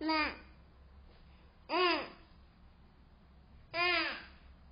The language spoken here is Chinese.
妈